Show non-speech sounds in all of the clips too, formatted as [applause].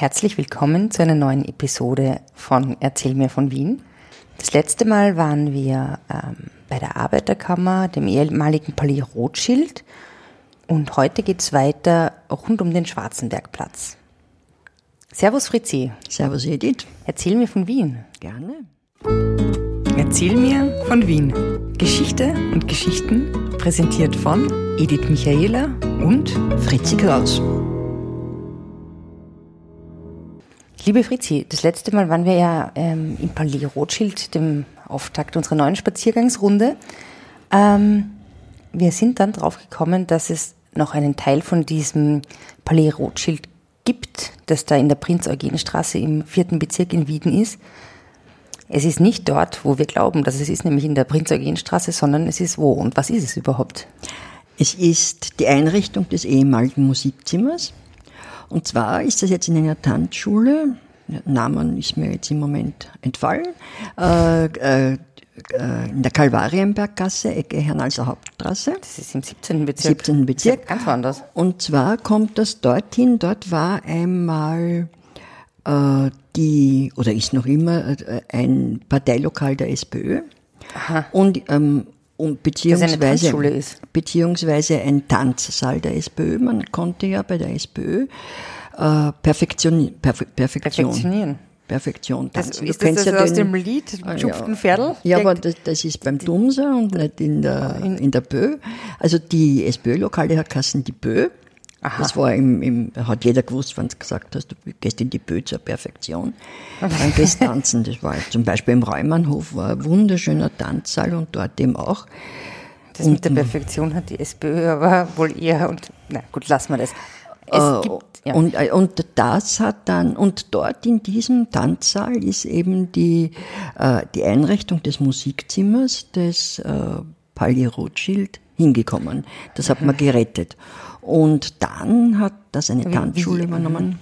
Herzlich willkommen zu einer neuen Episode von Erzähl mir von Wien. Das letzte Mal waren wir ähm, bei der Arbeiterkammer, dem ehemaligen Palais Rothschild und heute geht's weiter rund um den Schwarzenbergplatz. Servus Fritzi. Servus Edith. Erzähl mir von Wien. Gerne. Erzähl mir von Wien. Geschichte und Geschichten präsentiert von Edith Michaela und Fritzi Kraus. Liebe Fritzi, das letzte Mal waren wir ja ähm, im Palais Rothschild, dem Auftakt unserer neuen Spaziergangsrunde. Ähm, wir sind dann drauf gekommen, dass es noch einen Teil von diesem Palais Rothschild gibt, das da in der Prinz-Eugen-Straße im vierten Bezirk in Wien ist. Es ist nicht dort, wo wir glauben, dass es ist, nämlich in der Prinz-Eugen-Straße, sondern es ist wo? Und was ist es überhaupt? Es ist die Einrichtung des ehemaligen Musikzimmers. Und zwar ist das jetzt in einer Tanzschule, Namen ist mir jetzt im Moment entfallen, äh, äh, in der Kalvarienberggasse, Ecke Hernalser Hauptstraße. Das ist im 17. Bezirk. 17. Bezirk. Ganz woanders. Und zwar kommt das dorthin, dort war einmal äh, die, oder ist noch immer, äh, ein Parteilokal der SPÖ. Aha. Und, ähm, und beziehungsweise, beziehungsweise ein Tanzsaal der SPÖ. Man konnte ja bei der SPÖ äh, Perfektion, Perfe, Perfektion, Perfektionieren. Perfektion Das, tanzen. ist das, das aus dem Lied Ah, Schupften Pferdl? Ja, aber das, das ist beim Dumser und nicht in der, in der Bö. Also die SPÖ-Lokale hat Kassen die Bö. Aha. Das war im, im, hat jeder gewusst, wenn du gesagt hast, du gehst in die Bö zur Perfektion. Dann gehst tanzen. Das war zum Beispiel im Räumannhof war ein wunderschöner Tanzsaal und dort eben auch. Das mit der Perfektion hat die SPÖ aber wohl eher und na gut, lassen wir das. Es Äh, gibt ja, und, äh, und das hat dann, und dort in diesem Tanzsaal ist eben die, äh, die Einrichtung des Musikzimmers des äh, Palais Rothschild hingekommen. Das hat man gerettet. Und dann hat das eine Tanzschule übernommen.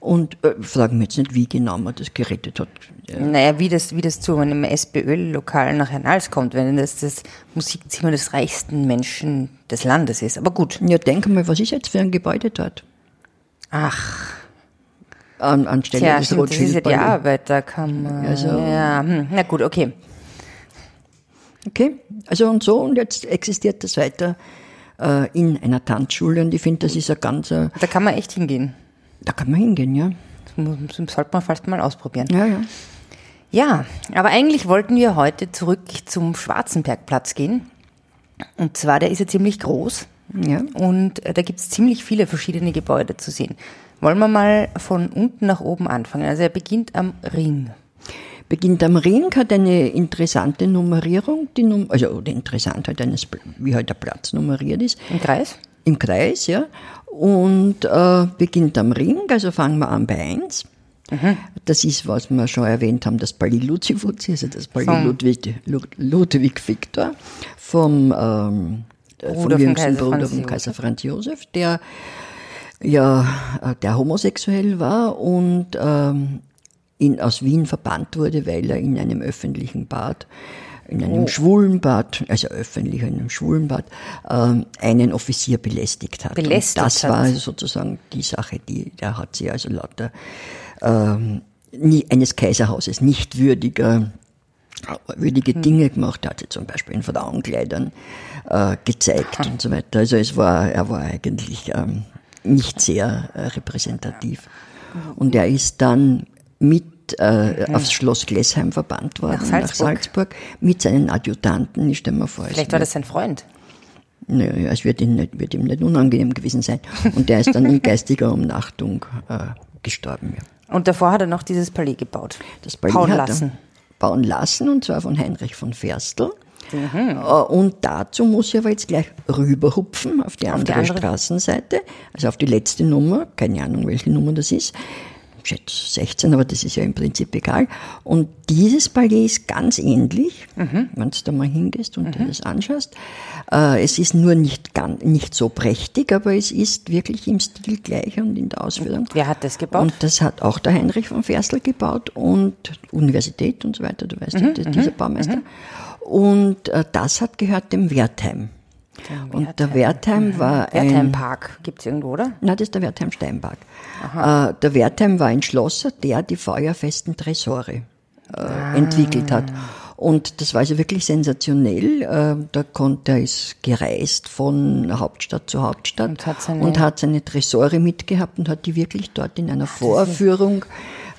Und äh, fragen wir jetzt nicht, wie genau man das gerettet hat. Ja. naja, wie das, wie das zu einem SPÖ-Lokal nach Hernals kommt, wenn das das Musikzimmer des reichsten Menschen des Landes ist. Aber gut. Ja, denk mal, was ist jetzt für ein Gebäude dort? Ach, An, anstelle tja, des stimmt, das ist ja die. Arbeiterkammer. Also- ja, hm, na gut, okay. Okay, also und so und jetzt existiert das weiter äh, in einer Tanzschule und ich finde, das ist ein ganz, äh, Da kann man echt hingehen. da kann man hingehen, ja. Das sollte man fast mal ausprobieren. Ja, ja. Ja, aber eigentlich wollten wir heute zurück zum Schwarzenbergplatz gehen. Und zwar, der ist ja ziemlich groß. Ja. Und äh, da gibt's ziemlich viele verschiedene Gebäude zu sehen. Wollen wir mal von unten nach oben anfangen? Also er beginnt am Ring. Beginnt am Ring, hat eine interessante Nummerierung, die Num also oder interessant halt eines, wie halt der Platz nummeriert ist, Im Kreis? im Kreis, ja. Und äh, beginnt am Ring, also fangen wir an bei 1. Das ist, was wir schon erwähnt haben, das Palais Lucifuzi, also das Palais Vom- Ludwig, Lu- Ludwig Victor vom, ähm, Bruder vom jüngsten Kaiser Bruder Franz vom Josef. Kaiser Franz Josef, der ja, äh, der homosexuell war und ähm, in, aus Wien verbannt wurde, weil er in einem öffentlichen Bad, in einem Oh. schwulen Bad, also öffentlich in einem schwulen Bad, ähm, einen Offizier belästigt hat. Belästigt und das hat. war sozusagen die Sache, die, der hat sie also lauter ähm, nie, eines Kaiserhauses nicht würdiger würdige Hm. Dinge gemacht, hat sie zum Beispiel in Frauenkleidern äh, gezeigt und so weiter. Also es war, er war eigentlich ähm, nicht sehr äh, repräsentativ. Und er ist dann mit äh, aufs Schloss Glessheim verbannt worden, Hm. Nach Salzburg. mit seinen Adjutanten. Ich stelle mir vor, es Vielleicht war das sein Freund. Naja, es wird ihm, nicht, wird ihm nicht unangenehm gewesen sein. Und der ist dann in [laughs] geistiger Umnachtung äh, gestorben. Ja. Und davor hat er noch dieses Palais gebaut. Das Palais Bauen lassen. Bauen lassen, und zwar von Heinrich von Ferstel. Mhm. Äh, Und dazu muss ich aber jetzt gleich rüberhupfen auf die andere, andere. Straßenseite, also auf die letzte Nummer, keine Ahnung, welche Nummer das ist. Ich schätze 16, aber das ist ja im Prinzip egal. Und dieses Palais ist ganz ähnlich, Mhm. wenn du da mal hingehst und dir das anschaust. Äh, Es ist nur nicht, ganz, nicht so prächtig, aber es ist wirklich im Stil gleich und in der Ausführung. Wer hat das gebaut? Und das hat auch der Heinrich von Ferstel gebaut und Universität und so weiter, du weißt das- dieser Baumeister. Und äh, das hat gehört dem Wertheim. Und der Wertheim war ein... Wertheim Park gibt es irgendwo, oder? Na, das ist der Wertheim Steinpark. Äh, der Wertheim war ein Schlosser, der die feuerfesten Tresore äh, entwickelt hat. Und das war also wirklich sensationell. Äh, da konnte er ist gereist von Hauptstadt zu Hauptstadt Und hat seine- und hat seine Tresore mitgehabt und hat die wirklich dort in einer Vorführung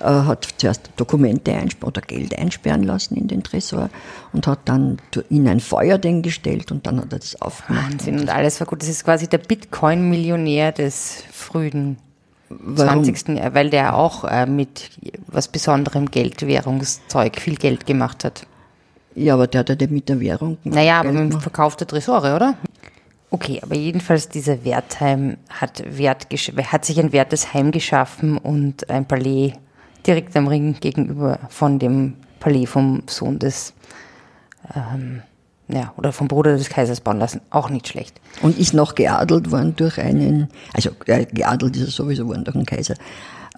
äh, hat zuerst Dokumente einsperren oder Geld einsperren lassen in den Tresor und hat dann in ein Feuer den gestellt und dann hat er das aufgemacht. Wahnsinn. Und alles war gut. Das ist quasi der Bitcoin-Millionär des frühen Warum? 20. Jahr, weil der auch äh, mit was besonderem Geld, Währungszeug, viel Geld gemacht hat. Ja, aber der hat ja nicht mit der Währung Naja, aber mit dem. Verkauf der Tresore, oder? Okay, aber jedenfalls dieser Wertheim hat, Wert, hat sich ein wertes Heim geschaffen und ein Palais direkt am Ring gegenüber von dem Palais vom Sohn des, ähm, ja, oder vom Bruder des Kaisers bauen lassen. Auch nicht schlecht. Und ist noch geadelt worden durch einen, also äh, geadelt ist er sowieso worden durch einen Kaiser,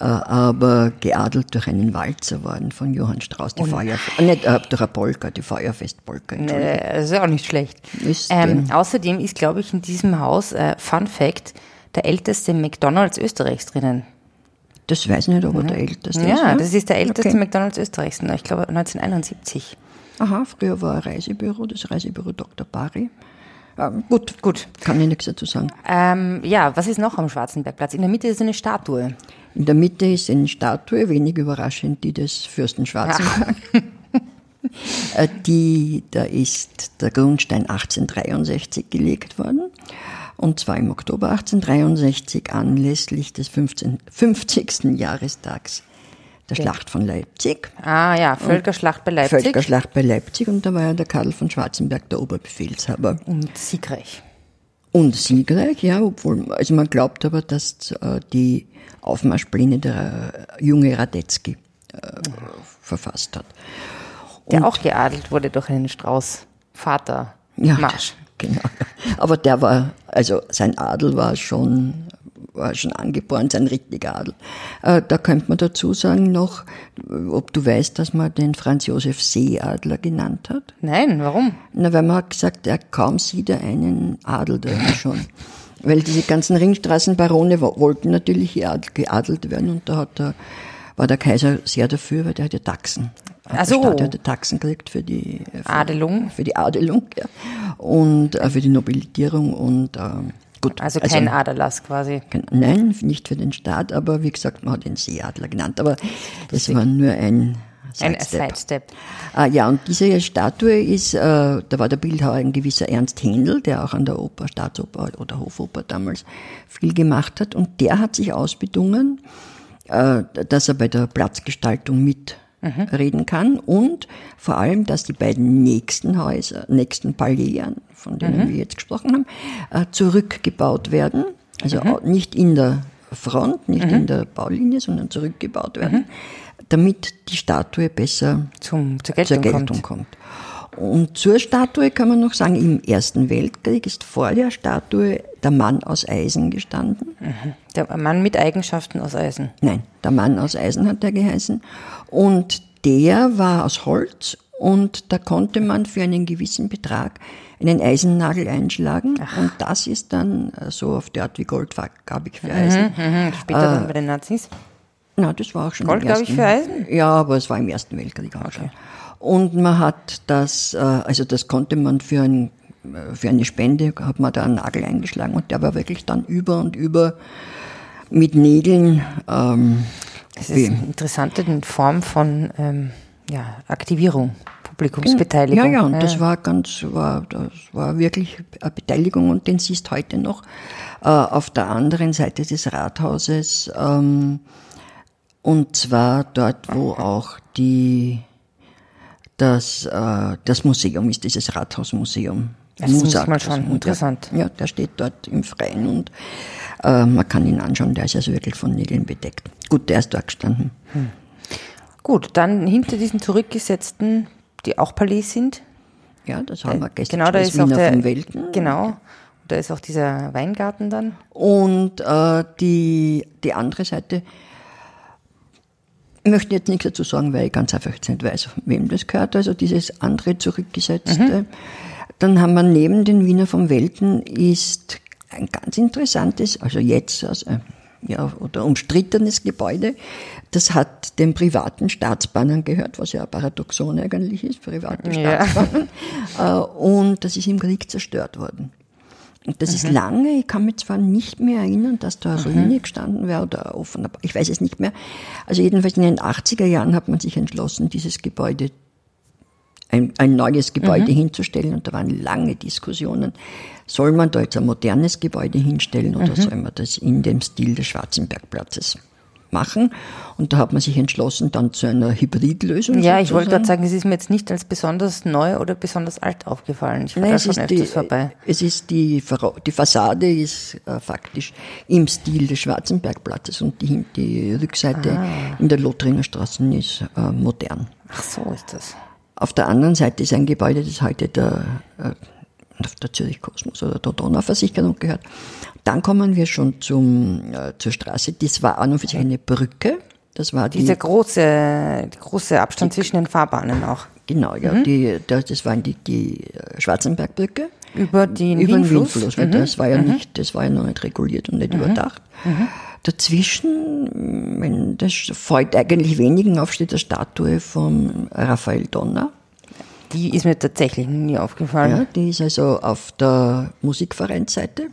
aber geadelt durch einen Walzer worden von Johann Strauss, die Feuer, äh, nicht äh, durch eine Polka, die Feuerfestpolka. Äh, Das ist auch nicht schlecht. Ähm, außerdem ist, glaube ich, in diesem Haus, äh, Fun Fact, der älteste McDonalds Österreichs drinnen. Das weiß ich nicht, ob er der älteste ist. Ja, das ist der älteste Okay. McDonalds Österreichs, ich glaube 1971. Aha, früher war ein Reisebüro, das Reisebüro Dr. Bari. Ähm, gut, Gut. kann ich nichts dazu sagen. Ähm, ja, was ist noch am Schwarzenbergplatz? In der Mitte ist eine Statue. In der Mitte ist eine Statue, wenig überraschend, die des Fürsten Schwarzenberg. [laughs] Äh, die, da ist der Grundstein 1863 gelegt worden. Und zwar im Oktober 1863 anlässlich des 15, 50. Jahrestags der Schlacht von Leipzig. Ah ja, Völkerschlacht bei Leipzig. Völkerschlacht bei Leipzig. Und da war ja der Karl von Schwarzenberg der Oberbefehlshaber. Und siegreich. Und siegreich, ja, obwohl, also man glaubt aber, dass äh, die Aufmarschpläne der äh, junge Radetzky äh, verfasst hat. Der auch geadelt wurde durch einen Strauß. Vater. Ja, Marsch. [laughs] Genau. Aber der war, also sein Adel war schon, war schon angeboren, sein richtiger Adel. Äh, da könnte man dazu sagen noch, ob du weißt, dass man den Franz Josef Seeadler genannt hat. Nein, warum? Na, weil man hat gesagt, er kaum sieht er einen Adel da schon. Weil diese ganzen Ringstraßenbarone wo- wollten natürlich geadelt, geadelt werden und da hat der, war der Kaiser sehr dafür, weil der ja Taxen. Ach so. Der Staat hat ja Taxen gekriegt für die für, Adelung. Für die Adelung, ja. Und äh, für die Nobilitierung und äh, gut. Also kein Aderlass quasi. kein- Nein, nicht für den Staat, aber wie gesagt, man hat ihn Seeadler genannt. Aber das war nur ein Ein Sidestep. Sidestep. Ah, ja, und diese Statue ist, äh, da war der Bildhauer ein gewisser Ernst Händel, der auch an der Oper, Staatsoper oder Hofoper damals viel gemacht hat. Und der hat sich ausbedungen, äh, dass er bei der Platzgestaltung mitreden kann und vor allem, dass die beiden nächsten Häuser, nächsten Palais, von denen wir jetzt gesprochen haben, äh, zurückgebaut werden. Also au- nicht in der Front, nicht in der Baulinie, sondern zurückgebaut werden, damit die Statue besser Zum, zur zur Geltung, Geltung kommt. kommt. Und zur Statue kann man noch sagen, im Ersten Weltkrieg ist vor der Statue der Mann aus Eisen gestanden. Der Mann mit Eigenschaften aus Eisen. Nein, der Mann aus Eisen hat er geheißen. Und der war aus Holz und da konnte man für einen gewissen Betrag einen Eisennagel einschlagen. Und das ist dann äh, so auf die Art wie goldfarbig für Eisen. Mhm, später dann bei den Nazis. Na, das war auch schon Gold, im glaub ich, ersten, für Eisen? Ja, aber es war im Ersten Weltkrieg auch schon. Und man hat das, äh, also das konnte man für, ein, äh, für eine Spende, hat man da einen Nagel eingeschlagen und der war wirklich dann über und über mit Nägeln. Ähm, Das ist eine interessante Form von ähm, ja, Aktivierung, Publikumsbeteiligung. Ja, ja, und das war ganz, war, das war wirklich eine Beteiligung und den siehst heute noch äh, auf der anderen Seite des Rathauses. Ähm, und zwar dort, wo auch die, das, äh, das Museum ist, dieses Rathausmuseum. Das muss Musak, man das schon, interessant. Ja, der steht dort im Freien und äh, man kann ihn anschauen, der ist also wirklich von Nägeln bedeckt. Gut, der ist dort gestanden. Gut, dann hinter diesen zurückgesetzten, die auch Palais sind. Ja, das haben wir gestern Genau, da ist auch der, Welten. Genau, da ist auch dieser Weingarten dann. Und äh, die, die andere Seite, ich möchte jetzt nichts dazu sagen, weil ich ganz einfach nicht weiß, wem das gehört. Also dieses andere zurückgesetzte, Dann haben wir neben den Wiener vom Welten ist ein ganz interessantes, also jetzt, also, ja, oder umstrittenes Gebäude. Das hat den privaten Staatsbahnen gehört, was ja ein Paradoxon eigentlich ist, private Ja. Staatsbahnen. [laughs] Äh, Und das ist im Krieg zerstört worden. Und das ist lange, ich kann mich zwar nicht mehr erinnern, dass da eine Ruine gestanden wäre oder offen, aber ich weiß es nicht mehr. Also jedenfalls in den 80er Jahren hat man sich entschlossen, dieses Gebäude ein, ein neues Gebäude hinzustellen und da waren lange Diskussionen. Soll man da jetzt ein modernes Gebäude hinstellen oder soll man das in dem Stil des Schwarzenbergplatzes machen? Und da hat man sich entschlossen dann zu einer Hybridlösung. Ja, ich wollte gerade sagen, es ist mir jetzt nicht als besonders neu oder besonders alt aufgefallen. Ich war Nein, da es schon ist, öfters die, vorbei. es ist die, die Fassade ist äh, faktisch im Stil des Schwarzenbergplatzes und die, die Rückseite Ah. in der Lothringer Straße ist äh, modern. Ach so ist das. Auf der anderen Seite ist ein Gebäude, das heute der, äh, der Zürich Kosmos oder der Donauversicherung gehört. Dann kommen wir schon zum, äh, zur Straße. Das war an und für sich eine Brücke. Das war die, Dieser große, die große Abstand zwischen den Fahrbahnen auch. genau, ja, Mhm. die, das, das war die, die äh, Schwarzenbergbrücke. Über den über den Wienfluss. Windfluss, weil das war ja nicht, das war ja noch nicht reguliert und nicht überdacht. Dazwischen, wenn das fällt eigentlich wenigen auf, steht eine Statue von Raphael Donner. Die ist mir tatsächlich nie aufgefallen. Ja, die ist also auf der Musikvereinsseite.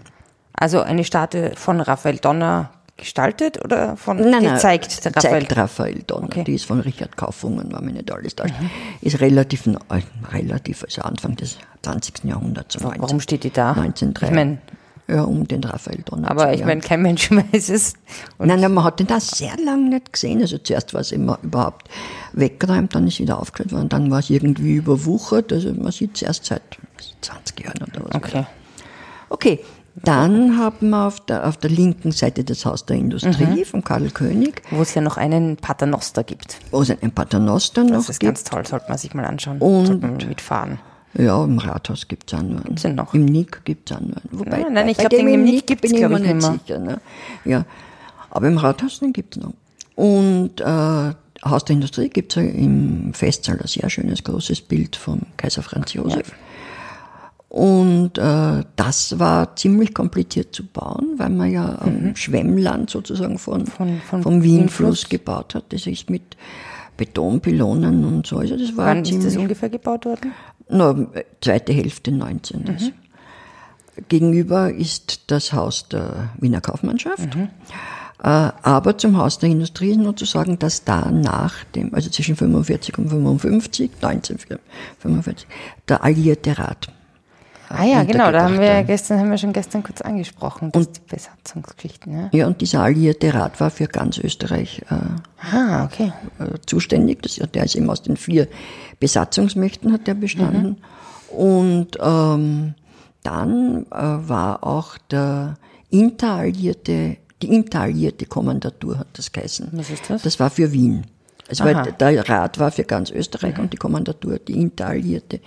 Also eine Statue von Raphael Donner gestaltet oder von gezeigt, der Raphael? zeigt Raphael Donner. Okay. Mhm. Die ist von Richard Kaufungen, war mir nicht alles da. Ist relativ, relativ, also Anfang des 20. Jahrhunderts. so 19 Warum steht die da? 1903. Ich meine, ja, um den Raphael Donner aber ich meine, kein Mensch [laughs] weiß es. Und Nein, nein, man hat den da sehr lange nicht gesehen. Also zuerst war es immer überhaupt weggeräumt, dann ist wieder aufgestellt worden, dann war es irgendwie überwuchert. Also man sieht es erst seit 20 Jahren oder was. okay. Okay, dann haben wir auf der, auf der linken Seite das Haus der Industrie Mhm. von Karl König, Wo es ja noch einen Paternoster gibt. wo es ein Paternoster noch Das ist gibt. ganz toll, sollte man sich mal anschauen. Und- mitfahren. Ja, im Rathaus gibt es auch nur einen. Gibt's noch? Im Nick gibt es auch nur einen. Wobei, Nein, nein, ich bei glaub, dem den im Nick Nick gibt's, bin ich glaub mir ich, nicht nimmer. sicher. Ne? Ja, aber im Rathaus, den gibt es noch. Und äh, Haus der Industrie gibt es im Festsaal ein sehr schönes, großes Bild von Kaiser Franz Josef. Und äh, das war ziemlich kompliziert zu bauen, weil man ja am Schwemmland sozusagen von, Mhm. Von- von vom Wienfluss gebaut hat. Das ist mit Betonpylonen und so. Also das war Wann ist das ungefähr gebaut worden? Na, zweite Hälfte 19. Mhm. Gegenüber ist das Haus der Wiener Kaufmannschaft. Mhm. Äh, aber zum Haus der Industrie ist nur zu sagen, dass da nach dem, also zwischen 45 und 55, 1945, der Alliierte Rat. Ah ja, genau, da haben wir ja gestern, haben wir schon gestern kurz angesprochen, das die Besatzungsgeschichten, ja. Ja, und dieser Alliierte Rat war für ganz Österreich äh, Ah, okay. äh, zuständig. Das, der ist eben aus den vier Besatzungsmächten hat der bestanden. Und ähm, dann äh, war auch der interalliierte, die interalliierte Kommandatur hat das geheißen. Was ist das? Das war für Wien. Also weil Aha. der Rat war für ganz Österreich und die Kommandatur, die interalliierte,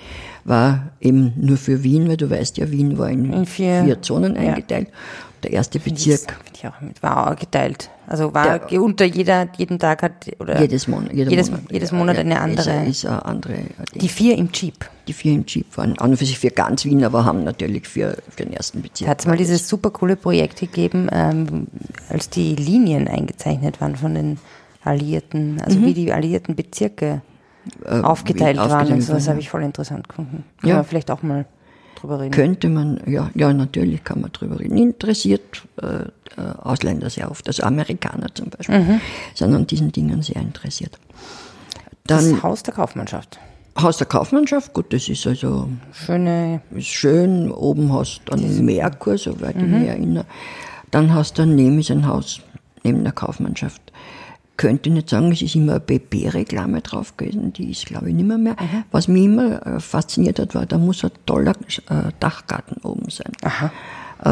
war eben nur für Wien, weil du weißt ja, Wien war in, In vier- Zonen ja. eingeteilt. Der erste Bezirk ich auch mit, war auch geteilt. Also war Der- unter jeder, jeden Tag hat, oder jedes Monat, jeder jedes, Monat, jedes Monat ja, eine andere. Ist, ist eine andere die vier im Jeep. Die vier im Jeep waren an und für sich für ganz Wien, aber haben natürlich für, für den ersten Bezirk. Hat es mal dieses super coole Projekt gegeben, ähm, als die Linien eingezeichnet waren von den Alliierten, also wie die alliierten Bezirke aufgeteilt Mhm. wie waren. aufgeteilt Und so, das habe ich voll interessant gefunden. Kann Ja. man vielleicht auch mal drüber reden. Könnte man, ja, ja, natürlich kann man drüber reden. Interessiert äh, äh, Ausländer sehr oft, also Amerikaner zum Beispiel, Mhm. sind an diesen Dingen sehr interessiert. Dann das Haus der Kaufmannschaft. Haus der Kaufmannschaft, gut, das ist also Schöne, ist schön, oben hast du einen Merkur, soweit ich Mhm. mich erinnere. Dann hast du daneben ist ein Haus, neben der Kaufmannschaft. Könnte nicht sagen, es ist immer eine BP-Reklame drauf gewesen, die ist glaube ich nicht mehr mehr. Mhm. Was mich immer äh, fasziniert hat, war, da muss ein toller äh, Dachgarten oben sein. Äh,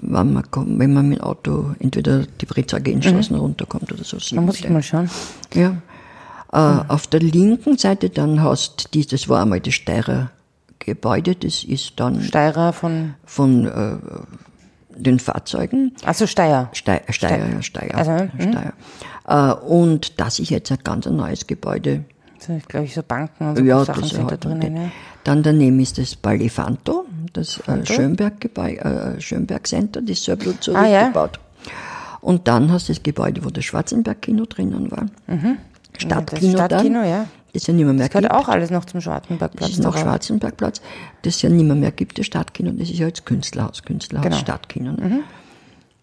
wenn, man wenn man mit dem Auto entweder die Britzage Straßen runterkommt oder so. Mhm. da muss ich mal schauen. ja. Äh, Auf der linken Seite dann hast du, das war einmal das Steirer Gebäude, das ist dann Steirer von, von äh, den Fahrzeugen. also Steier. Steier, Steier, ja, Steier. Also, hm. Steier. Äh, und das ist jetzt ein ganz neues Gebäude So, glaube ich, so Banken und so Ja, Sachen das sind da drinnen. Ja. Dann daneben ist das Balifanto, das äh, Schönberg, äh, Schönberg Center, das ist selber Ah, ja. zurückgebaut. Und dann hast du das Gebäude, wo das Schwarzenberg-Kino drinnen war. Stadtkino, Mhm. das Stadtkino, dann, ja. Das ja nicht mehr, mehr Das gehört gibt. auch alles noch zum Das Schwarzenbergplatz. ist noch. Schwarzenbergplatz, das ja nicht mehr, mehr gibt, das Stadtkino. Das ist ja jetzt Künstlerhaus, Künstlerhaus, Genau. Stadtkino. Ne?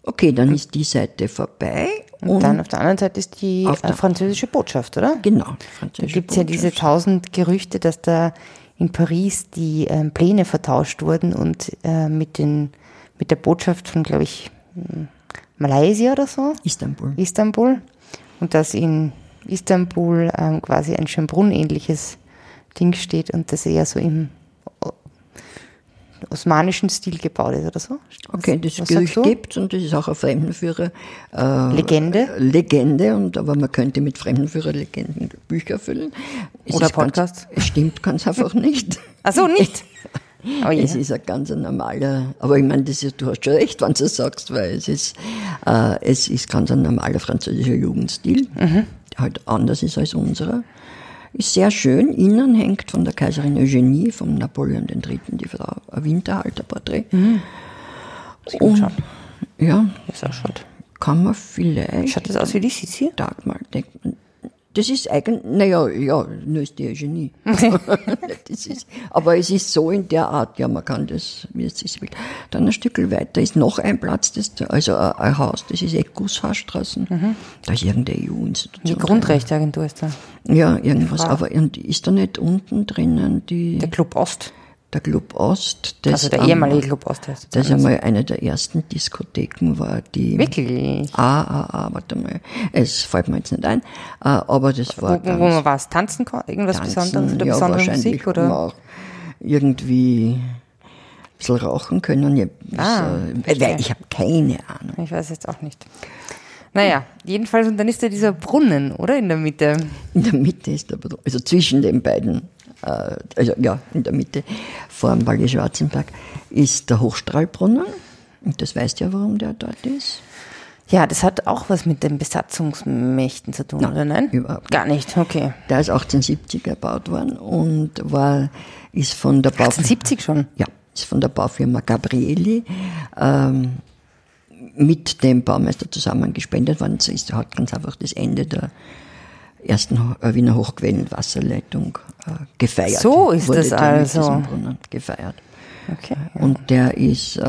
Okay, dann ist die Seite vorbei. Und dann auf der anderen Seite ist die Auf äh, der- französische Botschaft, oder? Genau. Da gibt es ja diese tausend Gerüchte, dass da in Paris die ähm, Pläne vertauscht wurden und äh, mit, den, mit der Botschaft von, glaube ich, m, Malaysia oder so, Istanbul. Istanbul. Und dass in Istanbul ähm, quasi ein Schönbrunn-ähnliches Ding steht und das eher so im osmanischen Stil gebaut ist oder so. Okay, das Gerücht gibt und das ist auch ein Fremdenführer. Äh, Legende? Legende, und, aber man könnte mit Fremdenführer-Legenden Bücher füllen. Es Oder ganz- Podcasts. Es stimmt ganz einfach nicht. [laughs] Ach so, nicht? [laughs] Oh je. Es ist ein ganz normaler, aber ich meine, das ist, du hast schon recht, wenn du es sagst, weil es ist, äh, es ist ganz ein normaler französischer Jugendstil, Mhm. Halt anders ist als unserer. Ist sehr schön, innen hängt von der Kaiserin Eugenie, vom Napoleon III., die Frau, ein Winterhalterporträt. Mhm. Und, Schauen. ja, Wie es ausschaut. kann man vielleicht Schaut das aus wie die Sissi? Tag mal denken. Das ist eigentlich, naja, ja, nur ist die Eugenie. [laughs] das ist, aber es ist so in der Art, ja, man kann das, wie es sich will. Dann ein Stück weiter ist noch ein Platz, das, also ein, ein Haus, das ist Eckgusshausstraßen. Da ist irgendeine Die EU-Institution. Grundrechteagentur ist da. Ja, irgendwas. Aber und ist da nicht unten drinnen die, Der Club Ost. Der Club Ost? Das Also der ehemalige Club Ost heißt Das einmal eine der ersten Diskotheken war, die. Wirklich? Ah, ah, ah, warte mal. Es fällt mir jetzt nicht ein. Äh, aber das Wo, war wo ganz man was? Tanzen kann? Irgendwas tanzen, Besonderes? Oder ja, besondere Musik? Oder? auch irgendwie ein bisschen rauchen können. Ja, Ah, ich habe keine Ahnung. Ich weiß jetzt auch nicht. Naja, jedenfalls, und dann ist da dieser Brunnen, oder? In der Mitte. In der Mitte ist der, Bru- also zwischen den beiden, also ja, in der Mitte vor dem Ballet Schwarzenberg ist der Hochstrahlbrunnen. Und das weißt ja, warum der dort ist. Ja, das hat auch was mit den Besatzungsmächten zu tun, Nein, oder nein? überhaupt Gar nicht, okay. Der ist 1870 erbaut worden und war, ist von der Bau 1870 schon. ja, ist von der Baufirma Gabrieli ähm, mit dem Baumeister zusammen gespendet worden. Es ist, hat ganz einfach das Ende der ersten äh, Wiener Hochquellenwasserleitung äh, gefeiert. So ist Wurde das also. gefeiert. Okay. Und der ist, äh,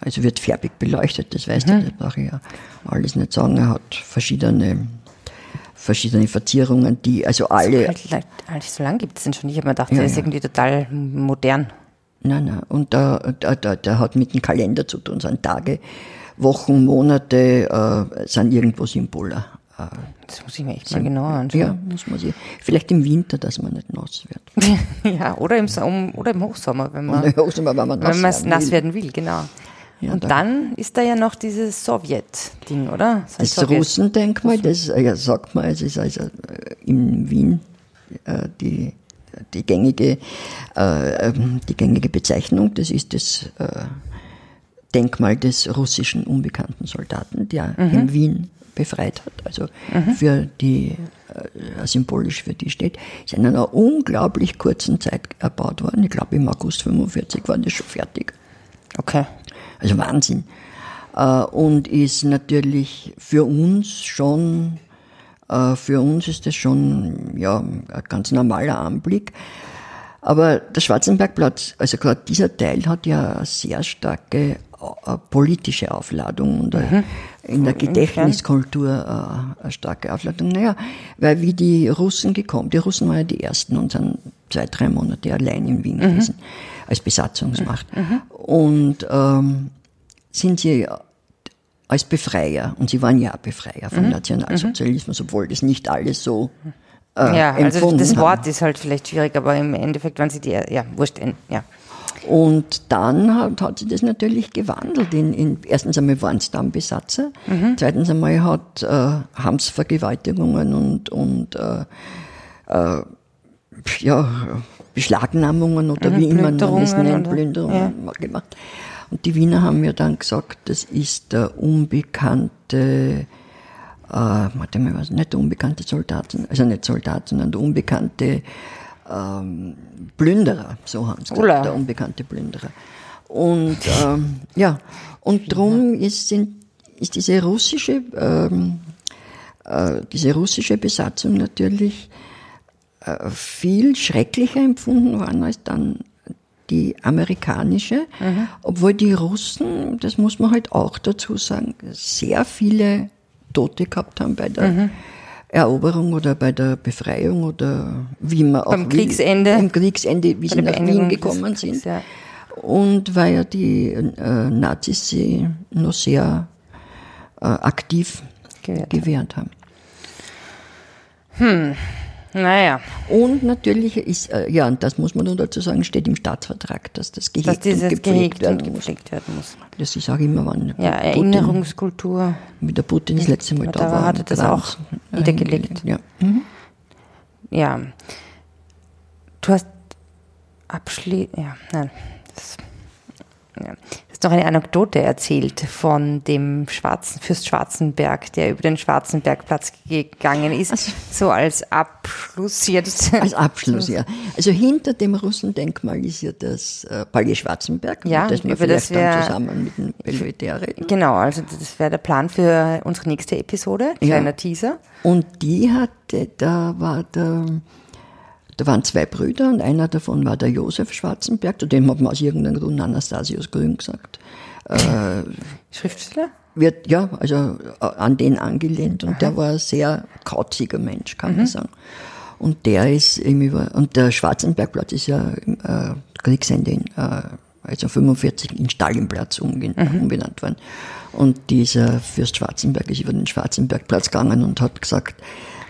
also wird färbig beleuchtet, das weißt Mhm. du, das brauche ich ja alles nicht sagen. Er hat verschiedene, verschiedene Verzierungen, die, also alle, Halt, halt, halt, so lange gibt es den schon. Ich habe mir gedacht, Ja, der ist ja. irgendwie total modern. Nein, nein. Und der, der, der, der hat mit dem Kalender zu tun, sind Tage, Wochen, Monate, äh, sind irgendwo Symbole. Das muss ich mir echt mal genauer anschauen. ja, muss man sich, vielleicht im Winter, dass man nicht nass wird. [laughs] Ja, oder im, oder im Hochsommer, wenn man, also, wenn man nass wenn man werden nass will. werden will, genau. Ja, Und da- dann ist da ja noch dieses Sowjet-Ding, oder? So ein Das Russendenkmal, das ja, sagt man, es ist also äh, in Wien äh, die, die, gängige, äh, ähm, die gängige Bezeichnung. Das ist das äh, Denkmal des russischen unbekannten Soldaten, der Mhm. in Wien befreit hat. Also für die, äh, symbolisch für die steht. Ist in einer unglaublich kurzen Zeit erbaut worden. Ich glaube, im August 45 war das schon fertig. Okay. Also Wahnsinn. Äh, Und ist natürlich für uns schon, äh, für uns ist das schon ja, ein ganz normaler Anblick. Aber der Schwarzenbergplatz, also gerade dieser Teil hat ja eine sehr starke äh, politische Aufladung und äh, in der Gedächtniskultur äh, eine starke Aufladung. Naja, weil wie die Russen gekommen, die Russen waren ja die ersten und sind zwei, drei Monate allein in Wien gewesen als Besatzungsmacht. Und ähm, sind sie als Befreier, und sie waren ja Befreier vom Nationalsozialismus, obwohl das nicht alles so äh, ja, also das haben. Wort ist halt vielleicht schwierig, aber im Endeffekt waren sie die, ja, wurscht, ja. Und dann hat, hat sich das natürlich gewandelt. In, in, erstens einmal waren es dann Besatzer, zweitens einmal hat, äh, haben es Vergewaltigungen und, und äh, äh, ja, Beschlagnahmungen oder wie immer man es nennt, Plünderungen gemacht. Und die Wiener haben mir dann gesagt, das ist der unbekannte warte mal, was, nicht der unbekannte Soldaten, also nicht Soldat, sondern der unbekannte ähm, Plünderer, so haben sie gesagt, der unbekannte Plünderer. Und ähm, ja, und drum ist, sind, ist diese russische, ähm, äh, diese russische Besatzung natürlich äh, viel schrecklicher empfunden worden als dann die amerikanische, mhm. obwohl die Russen, das muss man halt auch dazu sagen, sehr viele Tote gehabt haben bei der mhm. Eroberung oder bei der Befreiung oder wie man auch Beim Kriegsende. Im Kriegsende, wie sie nach Wien gekommen sind. Kriegs, ja. Und weil ja die äh, Nazis sie noch sehr äh, aktiv gewehrt, gewehrt haben. Hm. Naja. Und natürlich ist, äh, ja, und das muss man nur dazu sagen, steht im Staatsvertrag, dass das gehegt dass dieses und gepflegt, werden, und gepflegt werden muss. Das ist auch immer, wann ja, Erinnerungskultur. Wie der Putin das letzte Mal da, da war. hat er das auch niedergelegt. Ja. Mhm. ja. Du hast abschließend, ja, nein, das ja. Hast noch eine Anekdote erzählt von dem Schwarzen, Fürst Schwarzenberg, der über den Schwarzenbergplatz gegangen ist. Also, so als Abschluss jetzt. [laughs] Als Abschluss, ja. Also hinter dem Russendenkmal ist ja das äh, Palais Schwarzenberg, ja, das wir über vielleicht das wär, dann zusammen mit dem Belvedere reden. Genau, also das wäre der Plan für unsere nächste Episode, kleiner ja. Teaser. Und die hatte, da war der da waren zwei Brüder und einer davon war der Josef Schwarzenberg, zu dem hat man aus irgendeinem Grund Anastasius Grün gesagt. Äh, Schriftsteller? Wird, ja, also äh, an den angelehnt und Aha. der war ein sehr kauziger Mensch, kann mhm. man sagen. Und der ist im Über und der Schwarzenbergplatz ist ja äh, Kriegsende in, äh, also 45 in Stalinplatz mhm. umbenannt worden. Und dieser Fürst Schwarzenberg ist über den Schwarzenbergplatz gegangen und hat gesagt,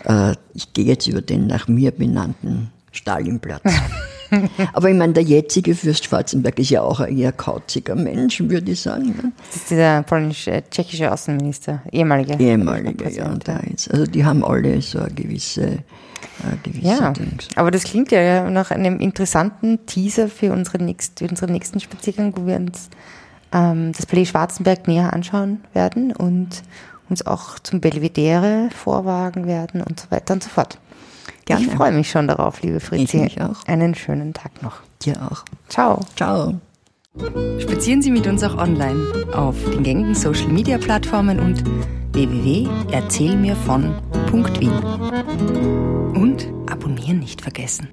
äh, ich gehe jetzt über den nach mir benannten Stalinplatz. [laughs] Aber ich meine, der jetzige Fürst Schwarzenberg ist ja auch ein eher kauziger Mensch, würde ich sagen. Ne? Das ist dieser polnisch-tschechische Außenminister, ehemaliger. Ehemaliger, ja. Da ist. Also die haben alle so eine gewisse, gewisse Ja, Dings. aber das klingt ja nach einem interessanten Teaser für unsere nächst, unseren nächsten Spaziergang, wo wir uns ähm, das Palais Schwarzenberg näher anschauen werden und uns auch zum Belvedere vorwagen werden und so weiter und so fort. Gerne. Ich freue mich schon darauf, liebe Fritzi. Ich auch. Einen schönen Tag noch. Dir auch. Ciao. Ciao. Spazieren Sie mit uns auch online auf den gängigen Social Media Plattformen und www.erzählmirvon.wien. Und abonnieren nicht vergessen.